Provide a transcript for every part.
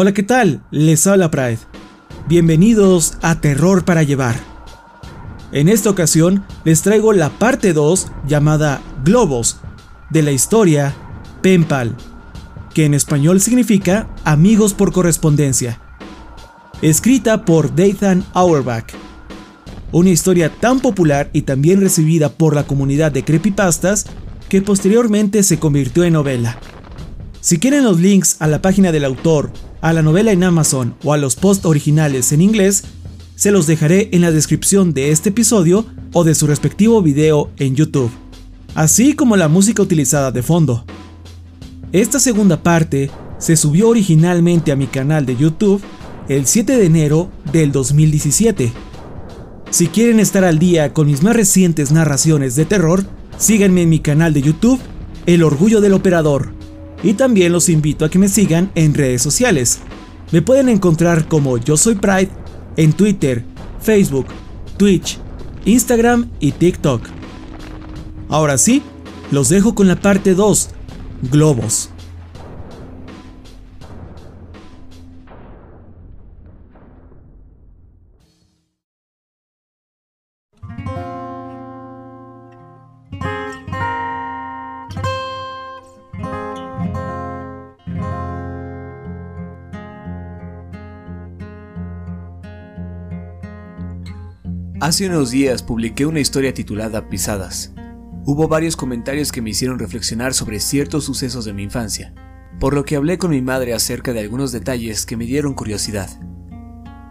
Hola, ¿qué tal? Les habla Pride. Bienvenidos a Terror para Llevar. En esta ocasión les traigo la parte 2 llamada Globos de la historia Penpal, que en español significa Amigos por correspondencia. Escrita por Dathan Auerbach. Una historia tan popular y tan bien recibida por la comunidad de creepypastas que posteriormente se convirtió en novela. Si quieren los links a la página del autor, a la novela en Amazon o a los posts originales en inglés, se los dejaré en la descripción de este episodio o de su respectivo video en YouTube, así como la música utilizada de fondo. Esta segunda parte se subió originalmente a mi canal de YouTube el 7 de enero del 2017. Si quieren estar al día con mis más recientes narraciones de terror, síganme en mi canal de YouTube, El Orgullo del Operador, y también los invito a que me sigan en redes sociales. Me pueden encontrar como Yo Soy Pride en Twitter, Facebook, Twitch, Instagram y TikTok. Ahora sí, los dejo con la parte 2, globos. Hace unos días publiqué una historia titulada Pisadas. Hubo varios comentarios que me hicieron reflexionar sobre ciertos sucesos de mi infancia, por lo que hablé con mi madre acerca de algunos detalles que me dieron curiosidad.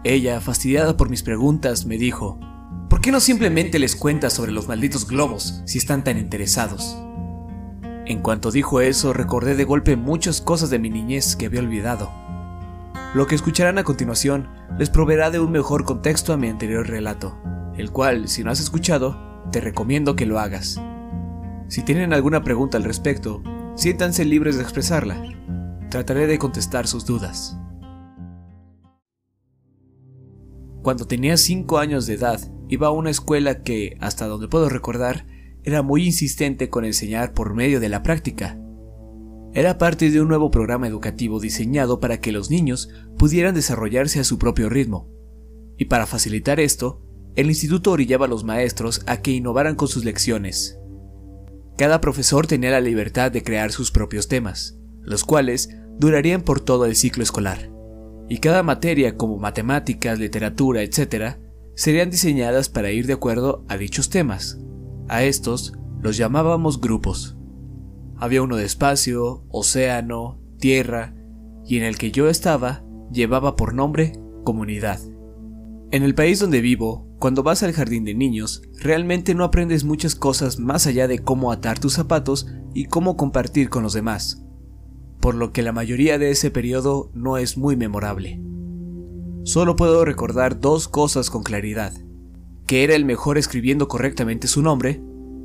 Ella, fastidiada por mis preguntas, me dijo, ¿por qué no simplemente les cuentas sobre los malditos globos si están tan interesados? En cuanto dijo eso, recordé de golpe muchas cosas de mi niñez que había olvidado. Lo que escucharán a continuación les proveerá de un mejor contexto a mi anterior relato el cual, si no has escuchado, te recomiendo que lo hagas. Si tienen alguna pregunta al respecto, siéntanse libres de expresarla. Trataré de contestar sus dudas. Cuando tenía 5 años de edad, iba a una escuela que, hasta donde puedo recordar, era muy insistente con enseñar por medio de la práctica. Era parte de un nuevo programa educativo diseñado para que los niños pudieran desarrollarse a su propio ritmo. Y para facilitar esto, el instituto orillaba a los maestros a que innovaran con sus lecciones. Cada profesor tenía la libertad de crear sus propios temas, los cuales durarían por todo el ciclo escolar, y cada materia como matemáticas, literatura, etc., serían diseñadas para ir de acuerdo a dichos temas. A estos los llamábamos grupos. Había uno de espacio, océano, tierra, y en el que yo estaba llevaba por nombre comunidad. En el país donde vivo, cuando vas al jardín de niños, realmente no aprendes muchas cosas más allá de cómo atar tus zapatos y cómo compartir con los demás, por lo que la mayoría de ese periodo no es muy memorable. Solo puedo recordar dos cosas con claridad, que era el mejor escribiendo correctamente su nombre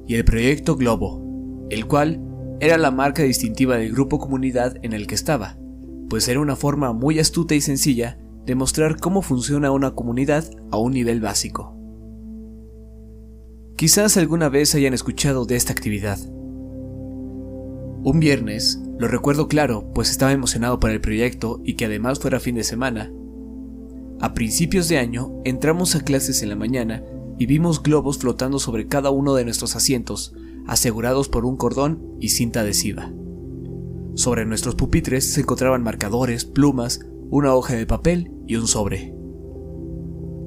y el proyecto Globo, el cual era la marca distintiva del grupo comunidad en el que estaba, pues era una forma muy astuta y sencilla demostrar cómo funciona una comunidad a un nivel básico. Quizás alguna vez hayan escuchado de esta actividad. Un viernes, lo recuerdo claro, pues estaba emocionado por el proyecto y que además fuera fin de semana. A principios de año, entramos a clases en la mañana y vimos globos flotando sobre cada uno de nuestros asientos, asegurados por un cordón y cinta adhesiva. Sobre nuestros pupitres se encontraban marcadores, plumas, una hoja de papel y un sobre.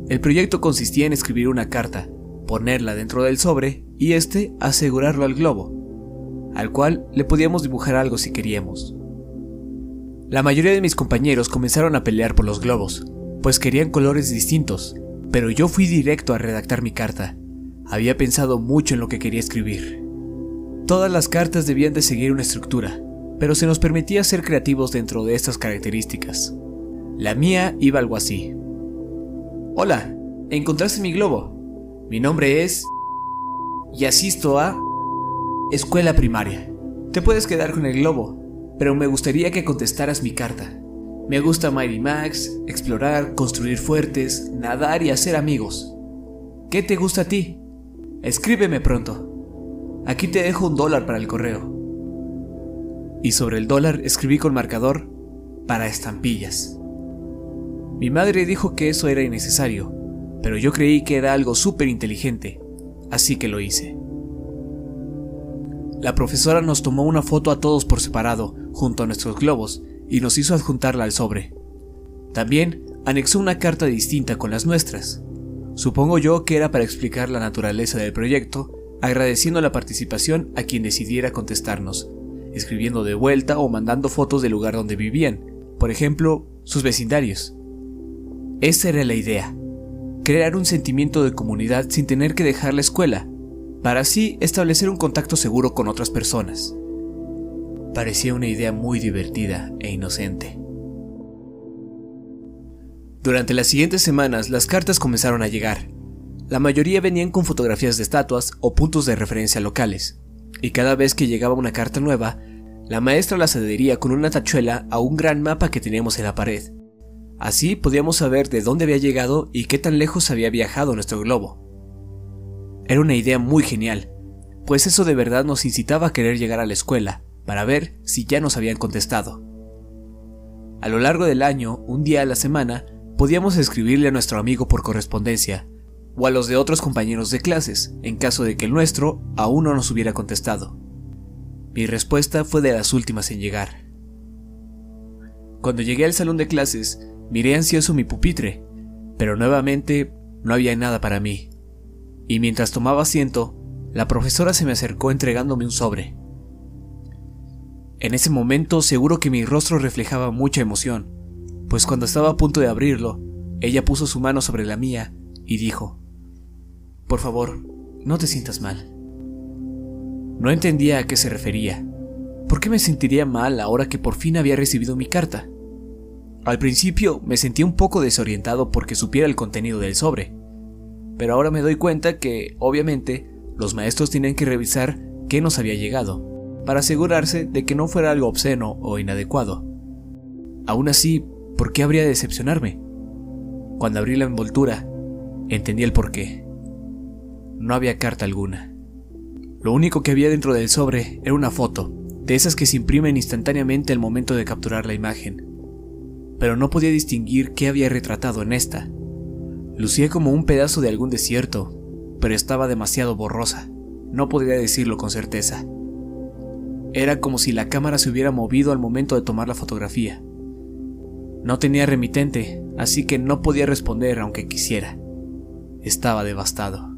El proyecto consistía en escribir una carta, ponerla dentro del sobre y este asegurarlo al globo, al cual le podíamos dibujar algo si queríamos. La mayoría de mis compañeros comenzaron a pelear por los globos, pues querían colores distintos, pero yo fui directo a redactar mi carta. Había pensado mucho en lo que quería escribir. Todas las cartas debían de seguir una estructura, pero se nos permitía ser creativos dentro de estas características. La mía iba algo así. Hola, encontraste mi globo. Mi nombre es... y asisto a... Escuela primaria. Te puedes quedar con el globo, pero me gustaría que contestaras mi carta. Me gusta Mighty Max, explorar, construir fuertes, nadar y hacer amigos. ¿Qué te gusta a ti? Escríbeme pronto. Aquí te dejo un dólar para el correo. Y sobre el dólar escribí con marcador para estampillas. Mi madre dijo que eso era innecesario, pero yo creí que era algo súper inteligente, así que lo hice. La profesora nos tomó una foto a todos por separado, junto a nuestros globos, y nos hizo adjuntarla al sobre. También anexó una carta distinta con las nuestras. Supongo yo que era para explicar la naturaleza del proyecto, agradeciendo la participación a quien decidiera contestarnos, escribiendo de vuelta o mandando fotos del lugar donde vivían, por ejemplo, sus vecindarios. Esa era la idea, crear un sentimiento de comunidad sin tener que dejar la escuela, para así establecer un contacto seguro con otras personas. Parecía una idea muy divertida e inocente. Durante las siguientes semanas las cartas comenzaron a llegar. La mayoría venían con fotografías de estatuas o puntos de referencia locales, y cada vez que llegaba una carta nueva, la maestra las adhería con una tachuela a un gran mapa que teníamos en la pared. Así podíamos saber de dónde había llegado y qué tan lejos había viajado nuestro globo. Era una idea muy genial, pues eso de verdad nos incitaba a querer llegar a la escuela para ver si ya nos habían contestado. A lo largo del año, un día a la semana, podíamos escribirle a nuestro amigo por correspondencia, o a los de otros compañeros de clases, en caso de que el nuestro aún no nos hubiera contestado. Mi respuesta fue de las últimas en llegar. Cuando llegué al salón de clases, miré ansioso mi pupitre, pero nuevamente no había nada para mí. Y mientras tomaba asiento, la profesora se me acercó entregándome un sobre. En ese momento seguro que mi rostro reflejaba mucha emoción, pues cuando estaba a punto de abrirlo, ella puso su mano sobre la mía y dijo, Por favor, no te sientas mal. No entendía a qué se refería. ¿Por qué me sentiría mal ahora que por fin había recibido mi carta? Al principio me sentía un poco desorientado porque supiera el contenido del sobre, pero ahora me doy cuenta que, obviamente, los maestros tienen que revisar qué nos había llegado, para asegurarse de que no fuera algo obsceno o inadecuado. Aún así, ¿Por qué habría de decepcionarme? Cuando abrí la envoltura, entendí el porqué. No había carta alguna. Lo único que había dentro del sobre era una foto, de esas que se imprimen instantáneamente al momento de capturar la imagen. Pero no podía distinguir qué había retratado en esta. Lucía como un pedazo de algún desierto, pero estaba demasiado borrosa. No podría decirlo con certeza. Era como si la cámara se hubiera movido al momento de tomar la fotografía. No tenía remitente, así que no podía responder aunque quisiera. Estaba devastado.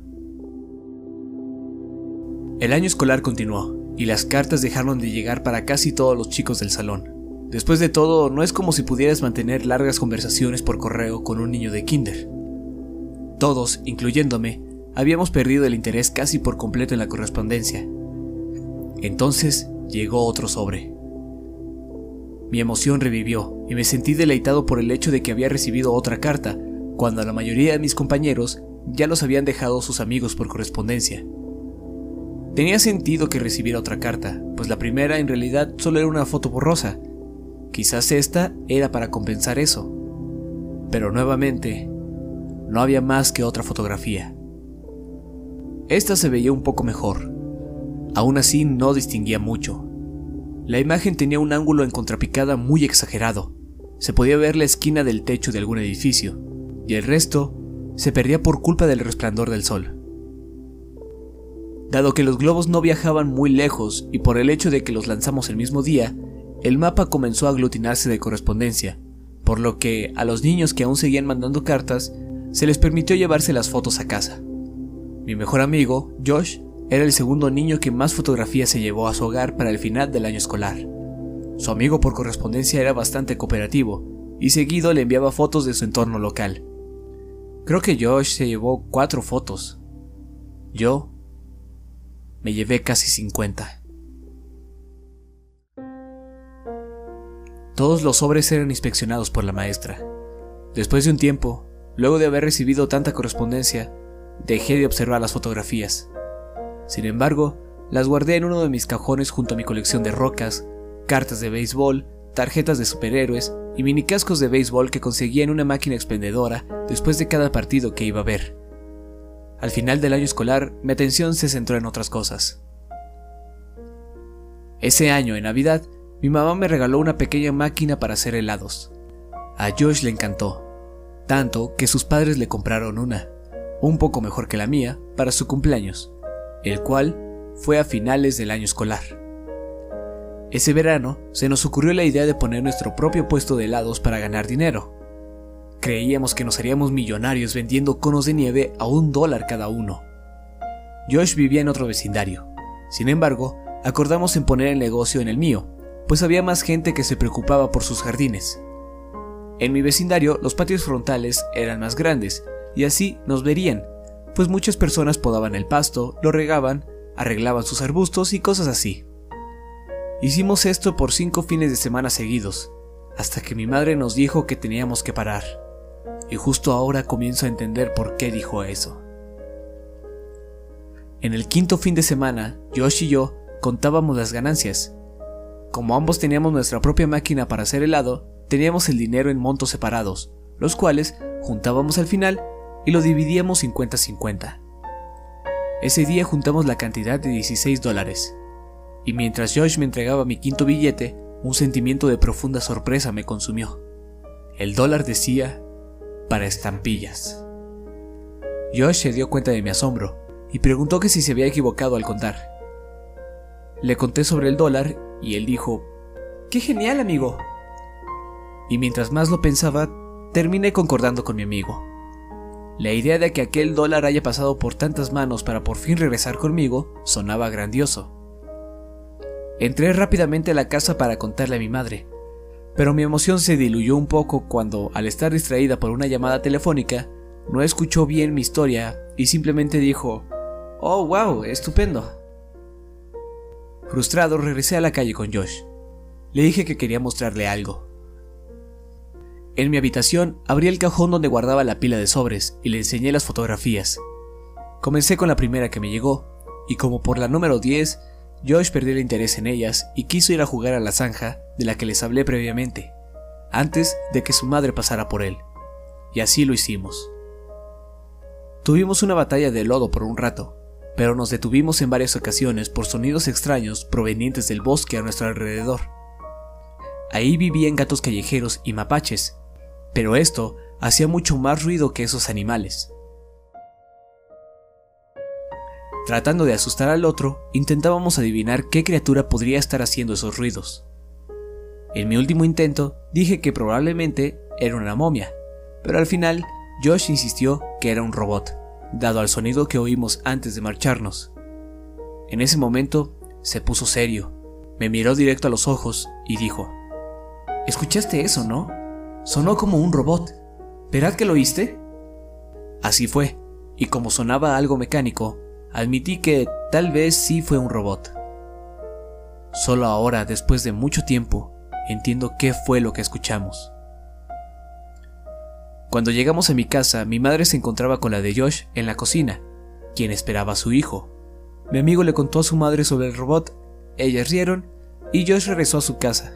El año escolar continuó, y las cartas dejaron de llegar para casi todos los chicos del salón. Después de todo, no es como si pudieras mantener largas conversaciones por correo con un niño de kinder. Todos, incluyéndome, habíamos perdido el interés casi por completo en la correspondencia. Entonces llegó otro sobre. Mi emoción revivió y me sentí deleitado por el hecho de que había recibido otra carta, cuando la mayoría de mis compañeros ya los habían dejado sus amigos por correspondencia. Tenía sentido que recibiera otra carta, pues la primera en realidad solo era una foto borrosa. Quizás esta era para compensar eso. Pero nuevamente, no había más que otra fotografía. Esta se veía un poco mejor. Aún así no distinguía mucho, la imagen tenía un ángulo en contrapicada muy exagerado. Se podía ver la esquina del techo de algún edificio, y el resto se perdía por culpa del resplandor del sol. Dado que los globos no viajaban muy lejos y por el hecho de que los lanzamos el mismo día, el mapa comenzó a aglutinarse de correspondencia, por lo que a los niños que aún seguían mandando cartas se les permitió llevarse las fotos a casa. Mi mejor amigo, Josh, era el segundo niño que más fotografías se llevó a su hogar para el final del año escolar. Su amigo por correspondencia era bastante cooperativo y seguido le enviaba fotos de su entorno local. Creo que Josh se llevó cuatro fotos. Yo me llevé casi 50. Todos los sobres eran inspeccionados por la maestra. Después de un tiempo, luego de haber recibido tanta correspondencia, dejé de observar las fotografías. Sin embargo, las guardé en uno de mis cajones junto a mi colección de rocas, cartas de béisbol, tarjetas de superhéroes y mini cascos de béisbol que conseguía en una máquina expendedora después de cada partido que iba a ver. Al final del año escolar, mi atención se centró en otras cosas. Ese año, en Navidad, mi mamá me regaló una pequeña máquina para hacer helados. A Josh le encantó, tanto que sus padres le compraron una, un poco mejor que la mía, para su cumpleaños, el cual fue a finales del año escolar. Ese verano se nos ocurrió la idea de poner nuestro propio puesto de helados para ganar dinero. Creíamos que nos haríamos millonarios vendiendo conos de nieve a un dólar cada uno. Josh vivía en otro vecindario. Sin embargo, acordamos en poner el negocio en el mío, pues había más gente que se preocupaba por sus jardines. En mi vecindario los patios frontales eran más grandes y así nos verían, pues muchas personas podaban el pasto, lo regaban, arreglaban sus arbustos y cosas así. Hicimos esto por cinco fines de semana seguidos, hasta que mi madre nos dijo que teníamos que parar. Y justo ahora comienzo a entender por qué dijo eso. En el quinto fin de semana, Josh y yo contábamos las ganancias. Como ambos teníamos nuestra propia máquina para hacer helado, teníamos el dinero en montos separados, los cuales juntábamos al final y lo dividíamos 50-50. Ese día juntamos la cantidad de 16 dólares, y mientras Josh me entregaba mi quinto billete, un sentimiento de profunda sorpresa me consumió. El dólar decía para estampillas. Josh se dio cuenta de mi asombro y preguntó que si se había equivocado al contar. Le conté sobre el dólar y él dijo, ¡Qué genial, amigo! Y mientras más lo pensaba, terminé concordando con mi amigo. La idea de que aquel dólar haya pasado por tantas manos para por fin regresar conmigo sonaba grandioso. Entré rápidamente a la casa para contarle a mi madre, pero mi emoción se diluyó un poco cuando, al estar distraída por una llamada telefónica, no escuchó bien mi historia y simplemente dijo, Oh, wow, estupendo. Frustrado, regresé a la calle con Josh. Le dije que quería mostrarle algo. En mi habitación abrí el cajón donde guardaba la pila de sobres y le enseñé las fotografías. Comencé con la primera que me llegó, y como por la número 10, Josh perdió el interés en ellas y quiso ir a jugar a la zanja de la que les hablé previamente, antes de que su madre pasara por él. Y así lo hicimos. Tuvimos una batalla de lodo por un rato, pero nos detuvimos en varias ocasiones por sonidos extraños provenientes del bosque a nuestro alrededor. Ahí vivían gatos callejeros y mapaches, pero esto hacía mucho más ruido que esos animales. Tratando de asustar al otro, intentábamos adivinar qué criatura podría estar haciendo esos ruidos. En mi último intento dije que probablemente era una momia, pero al final Josh insistió que era un robot, dado al sonido que oímos antes de marcharnos. En ese momento se puso serio, me miró directo a los ojos y dijo, ¿Escuchaste eso, no? Sonó como un robot. ¿Verdad que lo oíste? Así fue, y como sonaba algo mecánico, admití que tal vez sí fue un robot. Solo ahora, después de mucho tiempo, entiendo qué fue lo que escuchamos. Cuando llegamos a mi casa, mi madre se encontraba con la de Josh en la cocina, quien esperaba a su hijo. Mi amigo le contó a su madre sobre el robot, ellas rieron y Josh regresó a su casa.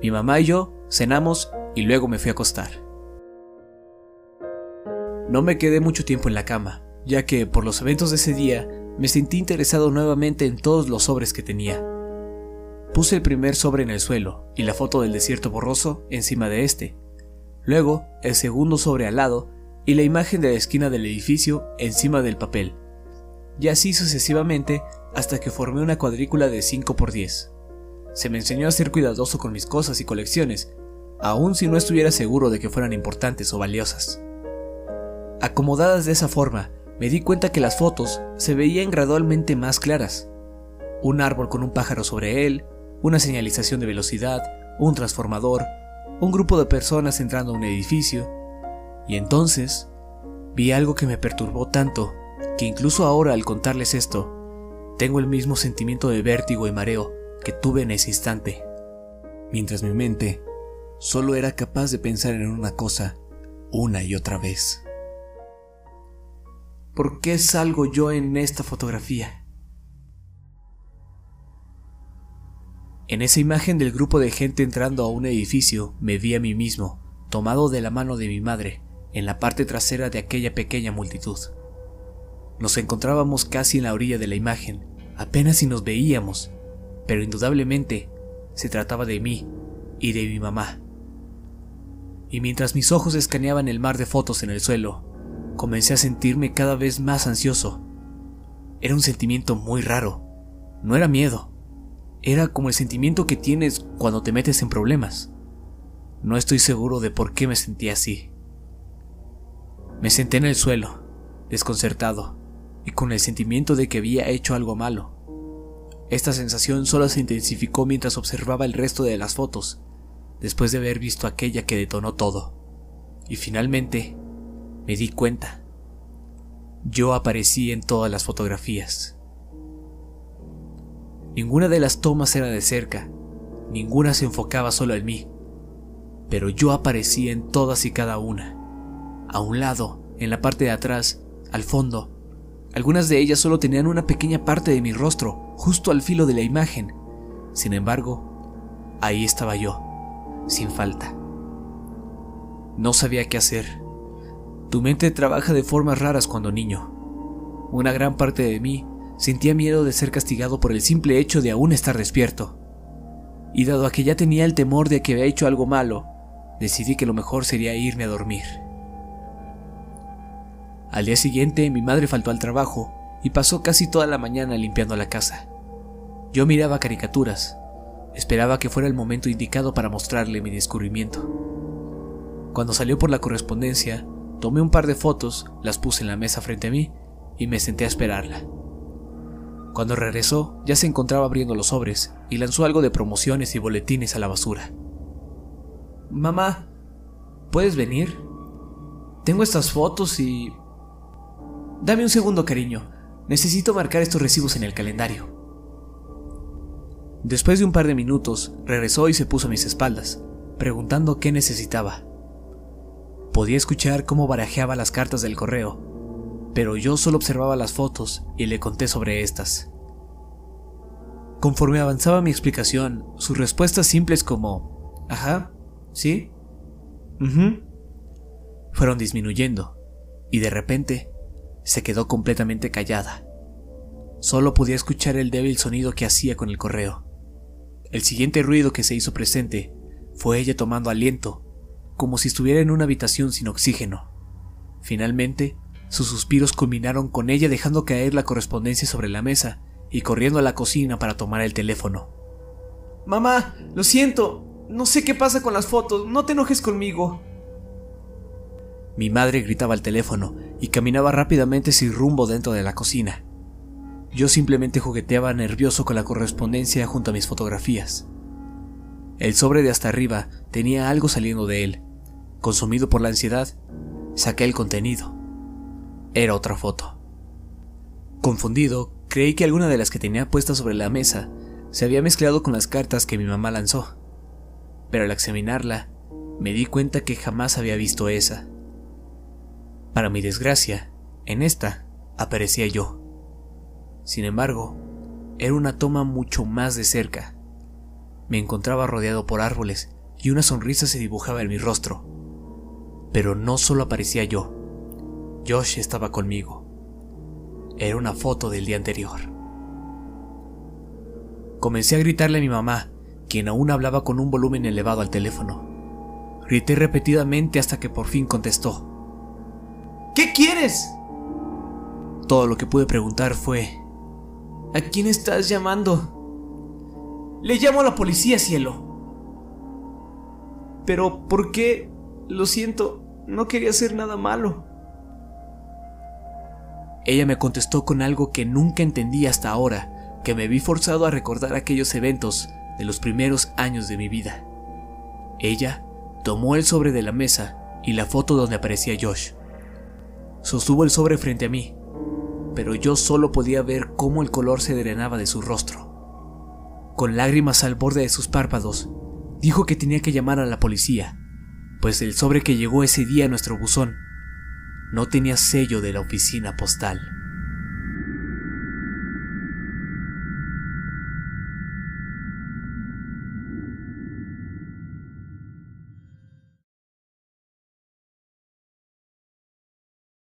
Mi mamá y yo cenamos y luego me fui a acostar. No me quedé mucho tiempo en la cama, ya que por los eventos de ese día me sentí interesado nuevamente en todos los sobres que tenía. Puse el primer sobre en el suelo y la foto del desierto borroso encima de este. Luego, el segundo sobre al lado y la imagen de la esquina del edificio encima del papel. Y así sucesivamente hasta que formé una cuadrícula de 5 por 10. Se me enseñó a ser cuidadoso con mis cosas y colecciones, aun si no estuviera seguro de que fueran importantes o valiosas. Acomodadas de esa forma, me di cuenta que las fotos se veían gradualmente más claras. Un árbol con un pájaro sobre él, una señalización de velocidad, un transformador, un grupo de personas entrando a un edificio. Y entonces vi algo que me perturbó tanto que incluso ahora al contarles esto, tengo el mismo sentimiento de vértigo y mareo que tuve en ese instante, mientras mi mente solo era capaz de pensar en una cosa una y otra vez. ¿Por qué salgo yo en esta fotografía? En esa imagen del grupo de gente entrando a un edificio me vi a mí mismo, tomado de la mano de mi madre, en la parte trasera de aquella pequeña multitud. Nos encontrábamos casi en la orilla de la imagen, apenas si nos veíamos, pero indudablemente se trataba de mí y de mi mamá y mientras mis ojos escaneaban el mar de fotos en el suelo, comencé a sentirme cada vez más ansioso. Era un sentimiento muy raro. No era miedo. Era como el sentimiento que tienes cuando te metes en problemas. No estoy seguro de por qué me sentía así. Me senté en el suelo, desconcertado, y con el sentimiento de que había hecho algo malo. Esta sensación solo se intensificó mientras observaba el resto de las fotos, después de haber visto aquella que detonó todo. Y finalmente, me di cuenta. Yo aparecí en todas las fotografías. Ninguna de las tomas era de cerca, ninguna se enfocaba solo en mí, pero yo aparecí en todas y cada una. A un lado, en la parte de atrás, al fondo, algunas de ellas solo tenían una pequeña parte de mi rostro, justo al filo de la imagen. Sin embargo, ahí estaba yo, sin falta. No sabía qué hacer. Tu mente trabaja de formas raras cuando niño. Una gran parte de mí sentía miedo de ser castigado por el simple hecho de aún estar despierto. Y dado a que ya tenía el temor de que había hecho algo malo, decidí que lo mejor sería irme a dormir. Al día siguiente mi madre faltó al trabajo y pasó casi toda la mañana limpiando la casa. Yo miraba caricaturas, esperaba que fuera el momento indicado para mostrarle mi descubrimiento. Cuando salió por la correspondencia, tomé un par de fotos, las puse en la mesa frente a mí y me senté a esperarla. Cuando regresó, ya se encontraba abriendo los sobres y lanzó algo de promociones y boletines a la basura. Mamá, ¿puedes venir? Tengo estas fotos y Dame un segundo, cariño. Necesito marcar estos recibos en el calendario. Después de un par de minutos, regresó y se puso a mis espaldas, preguntando qué necesitaba. Podía escuchar cómo barajeaba las cartas del correo, pero yo solo observaba las fotos y le conté sobre estas. Conforme avanzaba mi explicación, sus respuestas simples como, ajá, sí, fueron disminuyendo, y de repente se quedó completamente callada. Solo podía escuchar el débil sonido que hacía con el correo. El siguiente ruido que se hizo presente fue ella tomando aliento, como si estuviera en una habitación sin oxígeno. Finalmente, sus suspiros culminaron con ella dejando caer la correspondencia sobre la mesa y corriendo a la cocina para tomar el teléfono. Mamá, lo siento, no sé qué pasa con las fotos, no te enojes conmigo. Mi madre gritaba al teléfono y caminaba rápidamente sin rumbo dentro de la cocina. Yo simplemente jugueteaba nervioso con la correspondencia junto a mis fotografías. El sobre de hasta arriba tenía algo saliendo de él. Consumido por la ansiedad, saqué el contenido. Era otra foto. Confundido, creí que alguna de las que tenía puestas sobre la mesa se había mezclado con las cartas que mi mamá lanzó. Pero al examinarla, me di cuenta que jamás había visto esa. Para mi desgracia, en esta aparecía yo. Sin embargo, era una toma mucho más de cerca. Me encontraba rodeado por árboles y una sonrisa se dibujaba en mi rostro. Pero no solo aparecía yo, Josh estaba conmigo. Era una foto del día anterior. Comencé a gritarle a mi mamá, quien aún hablaba con un volumen elevado al teléfono. Grité repetidamente hasta que por fin contestó. ¿Qué quieres? Todo lo que pude preguntar fue, ¿a quién estás llamando? Le llamo a la policía, cielo. Pero, ¿por qué? Lo siento, no quería hacer nada malo. Ella me contestó con algo que nunca entendí hasta ahora, que me vi forzado a recordar aquellos eventos de los primeros años de mi vida. Ella tomó el sobre de la mesa y la foto donde aparecía Josh. Sostuvo el sobre frente a mí, pero yo solo podía ver cómo el color se drenaba de su rostro. Con lágrimas al borde de sus párpados, dijo que tenía que llamar a la policía, pues el sobre que llegó ese día a nuestro buzón no tenía sello de la oficina postal.